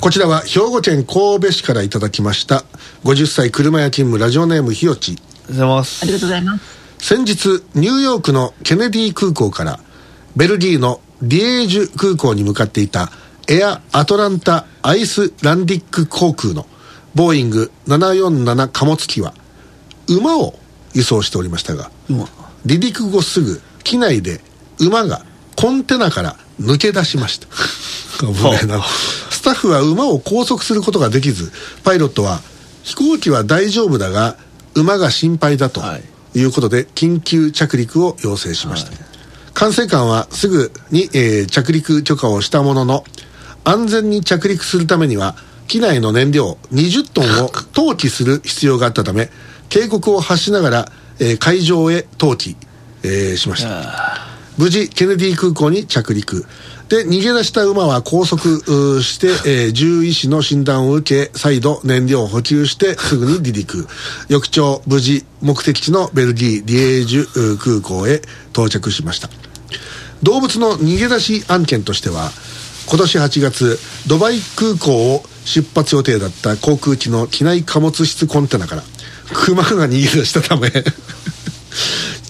こちらは兵庫県神戸市からいただきました。50歳車屋勤務ラジオネームひよち。ありがとうございます。ありがとうございます。先日ニューヨークのケネディ空港からベルギーのリエージュ空港に向かっていたエアアトランタアイスランディック航空のボーイング747貨物機は馬を輸送しておりましたが馬。離陸後すぐ機内で馬がコンテナから抜け出しました。スタッフは馬を拘束することができずパイロットは飛行機は大丈夫だが馬が心配だとはい。いうことで緊急着陸を要請しました、管制官はすぐに、えー着陸許可をしたものの安全に着陸するためには機内の燃料20トンを 投棄する必要があったため警告を発しながら、えー会場へ投棄、えーしました無事ケネディ空港に着陸。で逃げ出した馬は拘束して、えー獣医師の診断を受け再度燃料を補給してすぐに離陸。翌朝無事目的地のベルギーリエージュ空港へ到着しました。動物の逃げ出し案件としては今年8月ドバイ空港を出発予定だった航空機の機内貨物室コンテナから熊が逃げ出したため。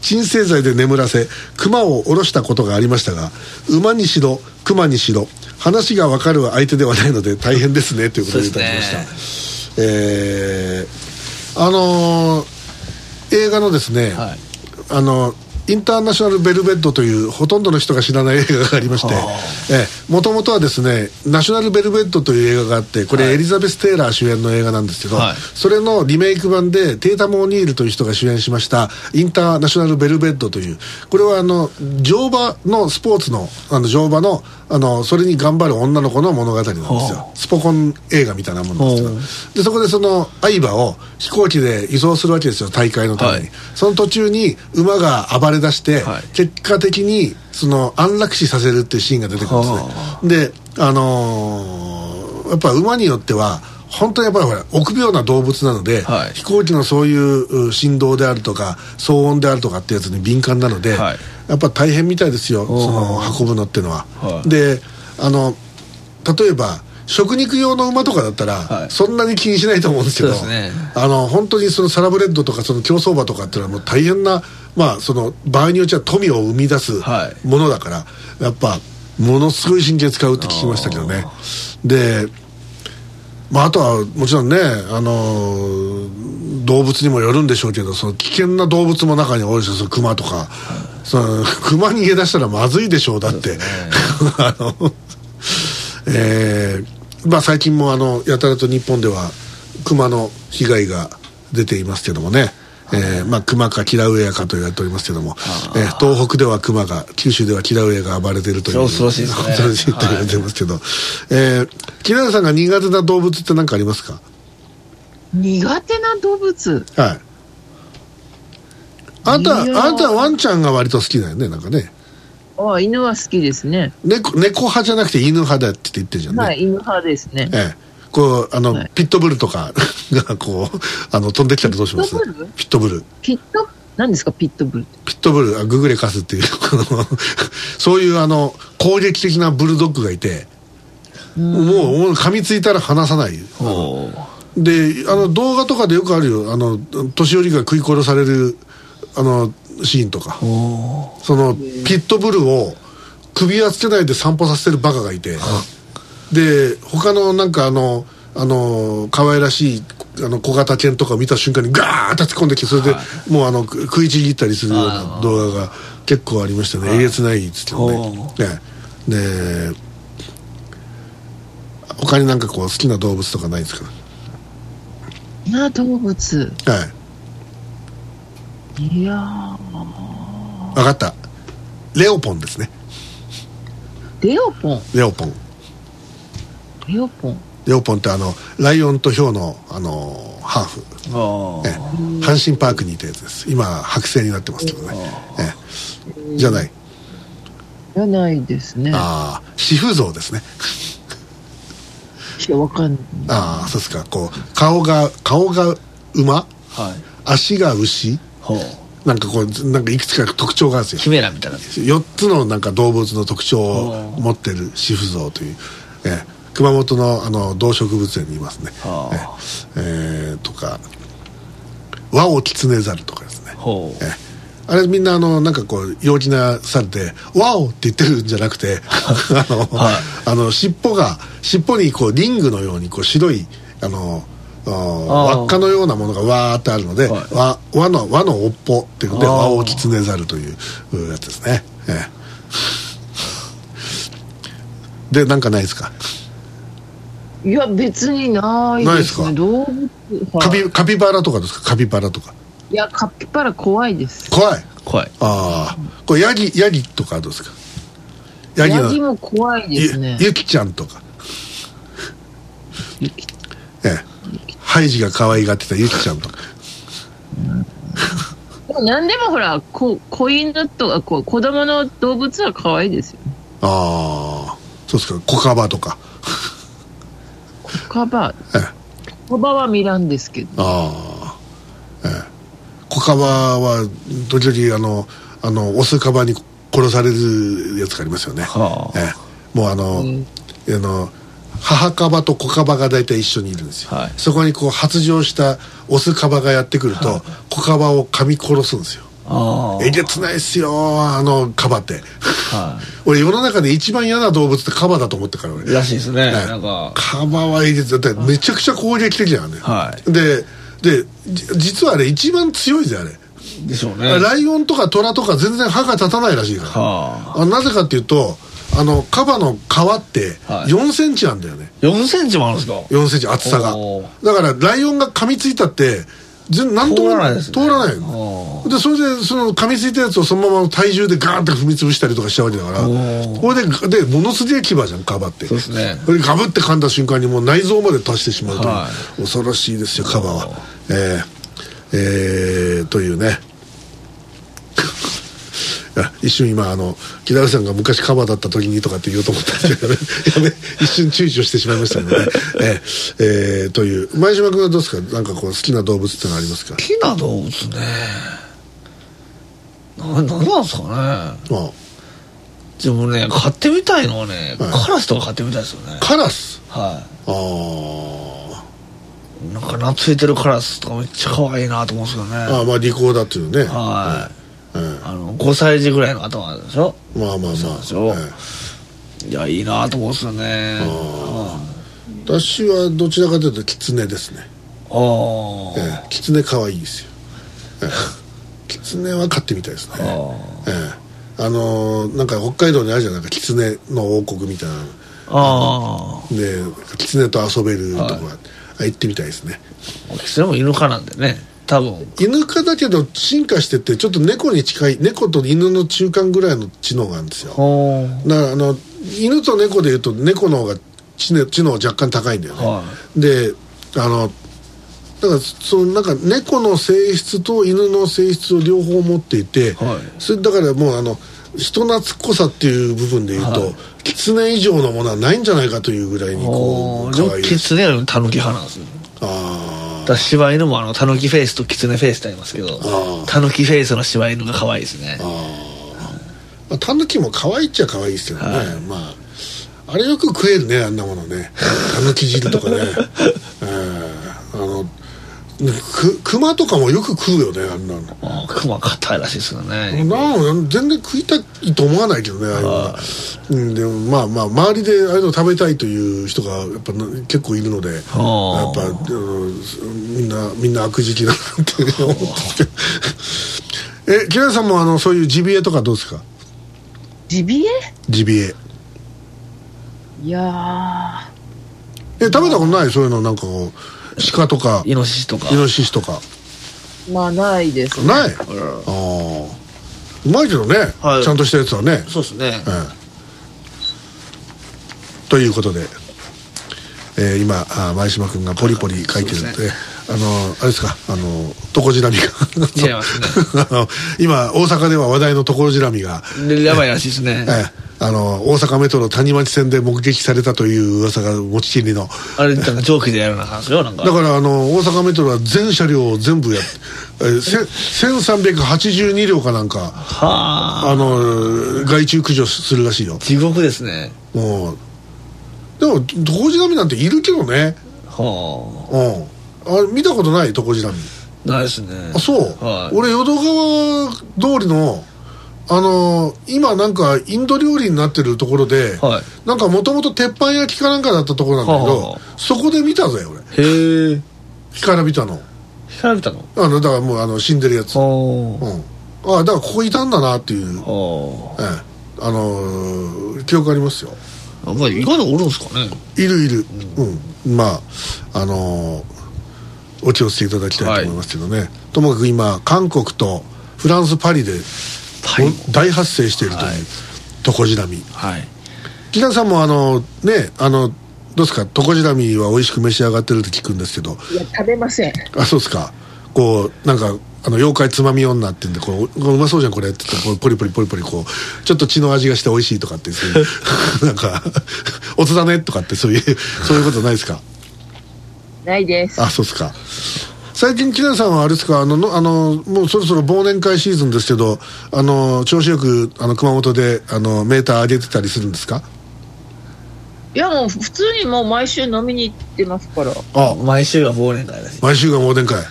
鎮静剤で眠らせ熊を下ろしたことがありましたが馬にしろ熊にしろ話が分かる相手ではないので大変ですねということでいただきました、えーあのー映画のですね、はい。あのインターナショナル・ベルベッドというほとんどの人が知らない映画がありましてもともとはですねナショナル・ベルベッドという映画があってこれエリザベス・テイラー主演の映画なんですけど、はい。それのリメイク版でテータム・オニールという人が主演しましたインターナショナル・ベルベッドという。これはあの乗馬のスポーツのあの乗馬のあのそれに頑張る女の子の物語なんですよ。スポコン映画みたいなものなんですでそこでその相葉を飛行機で輸送するわけですよ大会のために、はい。その途中に馬が暴れ出して、はい。結果的にその安楽死させるっていうシーンが出てくるんですね。であのーやっぱ馬によっては本当にやっぱりほら臆病な動物なので、はい。飛行機のそういうう振動であるとか騒音であるとかってやつに敏感なので、はいやっぱ大変みたいですよその運ぶのっていうのは、はい。であの例えば食肉用の馬とかだったら、はい。そんなに気にしないと思うんですけどね。あの本当にそのサラブレッドとかその競走馬とかっていうのはもう大変な、まあ、その場合によっては富を生み出すはい。ものだから、やっぱものすごい神経使うって聞きましたけどね。で、まあ、あとはもちろんね、あのー動物にもよるんでしょうけどその危険な動物も中に多いですよその熊とか、その熊逃げ出したらまずいでしょうだって、あのえーまあ、最近もあのやたらと日本では熊の被害が出ていますけどもね、えーまあ、熊かキラウエアかと言われておりますけども、えー東北では熊が九州ではキラウエアが暴れているという。恐ろしいですね。恐ろしいと言われてますけど、えーキラウエアさんが苦手な動物って何かありますか？苦手な動物？はいあんたあんたはワンちゃんが割と好きだよねなんかね。ああ犬は好きですね。猫猫派じゃなくて犬派だって言ってるじゃんね、はい犬派ですね。ええ。こうあの、はい。ピットブルとか がこうあの飛んできたらどうします？ピットブル？ピットブル。ピット何ですか？ピットブル。ピットブル。あググレカスっていう。そういうあの攻撃的なブルドッグがいてもうもう噛みついたら離さない。おであの動画とかでよくあるよ。あの年寄りが食い殺されるあのシーンとか。おそのピットブルを首輪つけないで散歩させてるバカがいて。で他のなんかあのあの可愛らしいあの小型犬とかを見た瞬間にガーッと突っ込んできてそれでもうあのく食いちぎったりするような動画が結構ありましたね。えげつないですけどねね。で他になんかこう好きな動物とかないですか？な動物。はいいや分かった。レオポンですね。ーレオポン？レオポン。レオポン？レオポンってあのライオンとヒョウのあのハーフ。おええ。阪神パークにいたやつです。今剥製になってますけどね、ええ。じゃない。じゃないですね。ああシフゾウですね。いやわかんない。ああそうですか。こう顔が顔が馬？はい。足が牛？なんかこうなんかいくつか特徴があるんですよ。キメラみたいな4つ。のなんか動物の特徴を持ってるシフゾウという、えー熊本のあの動植物園にいますね、はあえーえーとか。ワオキツネザルとかですね。えあれみんなあのなんかこう陽気な猿で「ワオ!」って言ってるんじゃなくて あの、はいあの尻尾が尻尾にこうリングのようにこう白いあの輪っかのようなものがわーってあるので、はい。わ輪の輪の尾っぽっていうのであー。ワオキツネザルといううやつですね、ええ。でなんかないですか？いや、別にないないですか？ですね。動物、カはい。ピカピバラとかですか？カピバラとか。いや、カピバラ怖いです。怖い。怖い。ああこれヤギヤギとかはどうですか？ヤギのヤギも怖いですね。ゆ。ゆきちゃんとか。ゆきええハイジが可愛がってたゆきちゃんとか。何でもほら、こ子犬とかこう子供の動物は可愛いですよ。ああそうですか。コカバとか。コカバ、ええ。コカバは見らんですけど。ああええ。コカバは時々あのあのオスカバに殺されるやつがありますよね、はあ。ええ。もうあの,、うん。あの母カバと子カバが大体一緒にいるんですよ、はい。そこにこう発情したオスカバがやってくると、子カバを噛み殺すんですよ。あえげつないっすよあのカバって。は 俺世の中で一番嫌な動物ってカバだと思ってるから俺。いらしいですね。ねなんか。カバはえげつだってめちゃくちゃ攻撃的じゃんね、はい。ででじ実はあれ一番強いぜあれ、でしょうね。ライオンとかトラとか全然歯が立たないらしいから、はあなぜかっていうとあのカバの皮ってはい。4センチなんだよね、4センチもあるんですか？4センチ厚さが。だからライオンが噛みついたって全なんとも通らないですね。通らないでそれでその噛みついたやつをそのまま体重でガーンって踏み潰したりとかしたわけだからこれででものすげえ牙じゃんカバって。そうですね。これガブって噛んだ瞬間にもう内臓まで達してしまうという、は恐ろしいですよカバは。えーえーというね一瞬今あの木田さんが昔カバだった時にとかって言おうと思ったんですけどね。一瞬躊躇してしまいましたのでね、えーえーという。前島君はどうですか？なんかこう好きな動物ってのありますか？好きな動物ね。ななんなんですかね。まあ。でもね飼ってみたいのはね、はい。カラスとか飼ってみたいですよね。カラス？はああ。いなんか懐いてるカラスとかめっちゃ可愛いなと思うんですけどね。ああまあ利口だっていうね。はい、うん。あの5歳児ぐらいの頭でしょ？まあまあまあ。そうでしょえいやいいなと思うんですよね。私はどちらかというとキツネですね。ああ。ええ。キツネ可愛いですよ、ええ、キツネは飼ってみたいですね。あええ。あのーなんか北海道にあるじゃんなんかキツネの王国みたいな。ああ。でキツネと遊べるとこはい。行ってみたいですね。あそれも犬科なんでね多分。犬科だけど進化してってちょっと猫に近い猫と犬の中間ぐらいの知能があるんですよ。ほだからあの犬と猫でいうと猫の方が知能知能若干高いんだよね、はであのだからそのなんか猫の性質と犬の性質を両方持っていて、はい。それだからもうあの人懐っこさっていう部分でいうと、はい。狐以上のものはないんじゃないかというぐらいにこう可愛いキツネよりもタヌキ派なんですよあだ柴犬もあのタヌキフェイスとキツネフェイスってありますけどあタヌキフェイスの柴犬が可愛いですね。ああ。まあタヌキも可愛いっちゃ可愛いですけどね、はい。まああれよく食えるねあんなものね。タヌキ汁とかね、く熊とかもよく食うよねあんなの。ああクマ硬いらしいですよね。なん全然食いたいと思わないけどねああいうのは、うん、でもまあまあ周りでああいうの食べたいという人がやっぱな結構いるのでやっぱ、みんなみんな悪食だなって思ってえ木田さんもあのそういうジビエとかどうですか？ジビエ？ジビエ。いやえ食べたことない？そういうのなんかこう鹿とか。イノシシとか。イノシシとか。ーまあないですね。ない？ああうまいけどね、はい。ちゃんとしたやつはね。そうですね。ええ。ということで、えー今あ前島君がポリポリ書いてるんで。そうですあのあれですかあのトコジラミが。違いますね。あの今大阪では話題のトコジラミがでやばいらしいですね。ええあの大阪メトロ谷町線で目撃されたという噂が持ちきりの。あれなんか蒸気でやるような話よなんか。だからあの大阪メトロは全車両を全部やっえーせ1382両かなんかはあ。あの害虫駆除するらしいよ。地獄ですね。もうでもトコジラミなんているけどね。はうんあ見たことないトコジラミあないですね。あそう、はい。俺淀川通りのあの今なんかインド料理になってるところで、はい。なんかもともと鉄板焼きかなんかだったところなんだけど、はあはあそこで見たぜ俺。へえ。干からびたの。調べたの？あのだからもうあの死んでるやつ、うはん、あだからここいたんだなっていう、ええ。あのー記憶ありますよ。あまあ意外とおるんですかね。いるいる。うん、まああのーお気をつけいただきたいと思いますけどね、ともかく今韓国とフランス・パリで大発生しているという、はい。トコジラミはい。木田さんもあのねあのどうですか？トコジラミは美味しく召し上がってると聞くんですけど。いや、食べません。あそうですか。こうなんかあの妖怪つまみ女って言うんでこううまそうじゃんこれって言ってこうポリポリポリポリこうちょっと血の味がして美味しいとかってそういう なんかおつだねとかってそういうそういうことないですか？ないです。あそうですか。最近木田さんはあれですか？あののあのもうそろそろ忘年会シーズンですけどあの調子よくあの熊本であのメーター上げてたりするんですか？いや、もう普通にもう毎週飲みに行ってますから。あ。毎週が忘年会らし。い毎週が忘年会。あ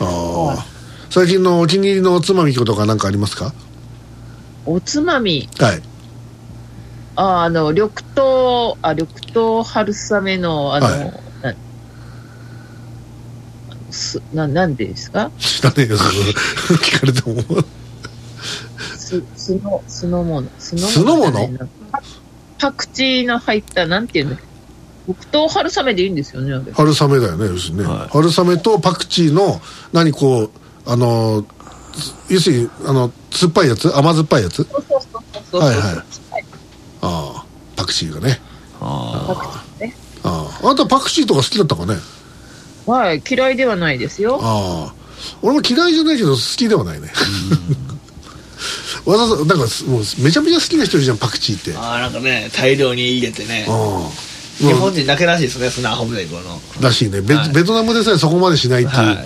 あ最近のお気に入りのおつまみとか何かありますか？おつまみ、はい。ああの、緑豆、あ、緑豆春雨の、あの、はい。なすななんでですか？知らねえよその聞かれても。す酢の酢の物酢酢の物じゃないなパパクチーの入ったなんていうの？緑豆春雨でいいんですよねあれ。春雨だよね要するにね、はい。春雨とパクチーの何こうあの要するにあの酸っぱいやつ？甘酸っぱいやつ？そうそうそうそうそう。はいはい。はい。ああパクチーがね。あパクチーね。あああんたパクチーとか好きだったかね？はい嫌いではないですよ。ああ。俺も嫌いじゃないけど好きではないね。わざわざなんかもうめちゃめちゃ好きな人いるじゃんパクチーって。ああなんかね大量に入れてね。あ日本人だけらしいですね砂浜でこの。らしいね。ベ,、はい。ベトナムでさえそこまでしないっていう、はい。え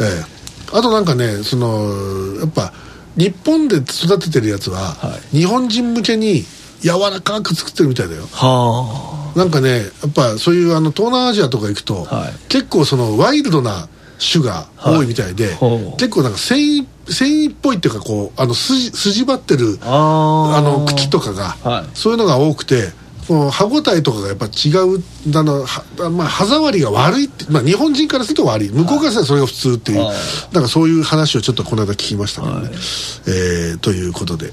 え。あとなんかねそのやっぱ日本で育ててるやつは、は日本人向けに柔らかく作ってるみたいだよ。はなんかねやっぱそういうあの東南アジアとか行くと、はい。結構そのワイルドな種が多いみたいで、ほう。結構なんか繊維繊維っぽいっていうかこうあの筋筋張ってるああの茎とかが、はい。そういうのが多くてこの歯ごたえとかがやっぱ違うあのは、まあ、歯触りが悪いって、まあ、日本人からすると悪い。向こうからするとそれが普通っていう、はい。なんかそういう話をちょっとこの間聞きましたけどね、はい。えーということで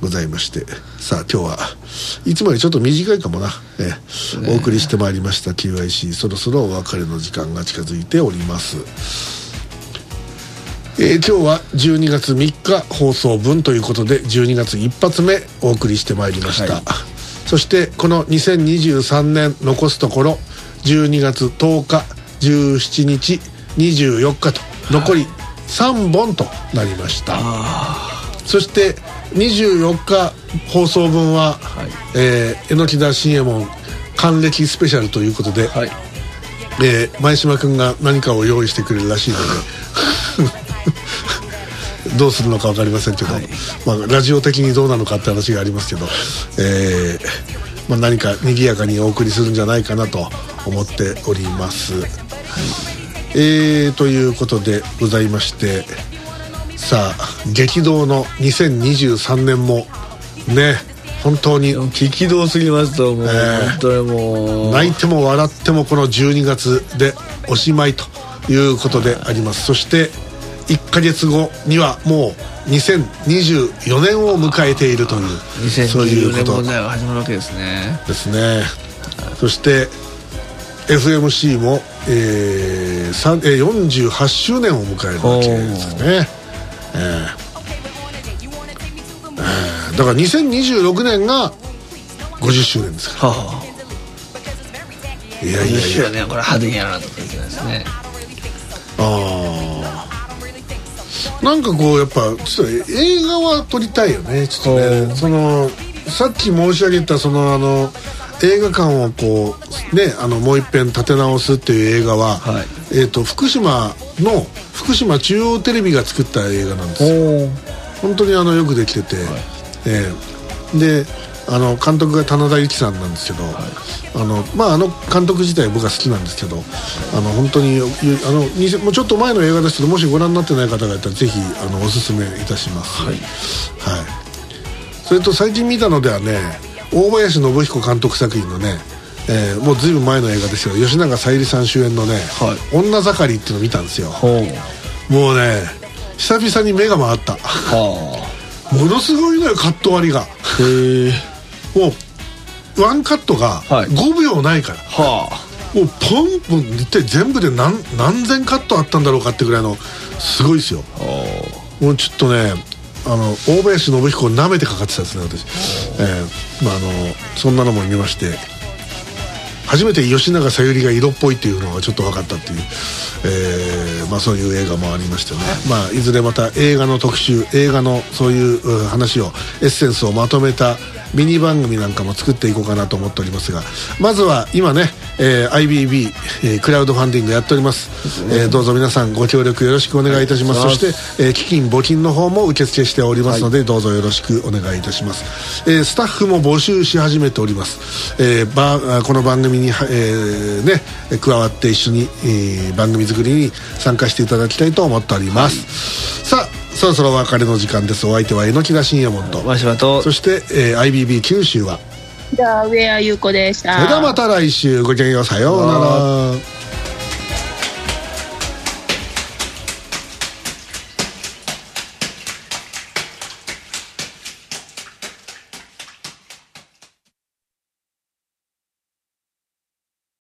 ございまして。さあ今日はいつもよりちょっと短いかもな、えーお送りしてまいりました QIC そろそろお別れの時間が近づいております。えー今日は12月3日放送分ということで12月一発目お送りしてまいりました、はい。そしてこの2023年残すところ12月10日17日24日と残り3本となりました。そして24日放送分は、はい。えー榎田新右衛門還暦スペシャルということで、はい。えー前島君が何かを用意してくれるらしいので どうするのか分かりませんけど、まあ、ラジオ的にどうなのかって話がありますけど、えーまあ、何か賑やかにお送りするんじゃないかなと思っております、えーということでございましてさあ激動の2023年もね本当に。激動すぎますともう、ええ。本当にもう。泣いても笑ってもこの12月でおしまいということであります。そして1ヶ月後にはもう2024年を迎えているというそういう2020年こと。問題が始まるわけですね。ですね。そして FMC も、えー48周年を迎えるわけですね、えーえーだから2026年が50周年ですかはあ。らいやいや。い20周や年これ派手にやらなきゃいけないですね。ああなんかこうやっぱちょっと映画は撮りたいよね。ちょっとね。そのさっき申し上げたそのあの映画館をこうねあのもう一遍立て直すっていう映画は、はい。えー、と福島の福島中央テレビが作った映画なんですよ。お本当にあのよくできてて、ええ。であの監督が棚田由紀さんなんですけど、あのまあ、あの監督自体僕は好きなんですけどあの本当にあのにもうちょっと前の映画ですけどもしご覧になってない方がいたらぜひあのおすすめいたします、はい。はい、それと最近見たのではね大林信彦監督作品のね、えーもうずいぶん前の映画ですけど吉永小百合さん主演のねは「女盛り」っていうのを見たんですよ。もうね久々に目が回った。は ものすごいのよカット割りが。あへえもうワンカットがはい。5秒ないから、はもうポンポン一体全部で何何千カットあったんだろうかってぐらいのすごいですよ。もうちょっとねあの大林信彦を舐めてかかってたですね私、えーまああのそんなのも見まして初めて吉永小百合が色っぽいっていうのがちょっと分かったっていう、えーまあ、そういう映画もありましてね、まあ、いずれまた映画の特集映画のそういうう話をエッセンスをまとめたミニ番組なんかも作っていこうかなと思っておりますがまずは今ね、えー IBB、えークラウドファンディングやっております、えーどうぞ皆さんご協力よろしくお願いいたします、はいそして、えー基金募金の方も受付しておりますので、どうぞよろしくお願いいたします、えースタッフも募集し始めております、えーばあこの番組に、はえーね、加わって一緒に、えー番組作りに参加していただきたいと思っております、さあそろそろお別れの時間です。お相手は榎田信也門と。わしはと。そして、えー IBB 九州は。じゃあ、上谷優子でした。それではまた来週。ごきげんよう。さようなら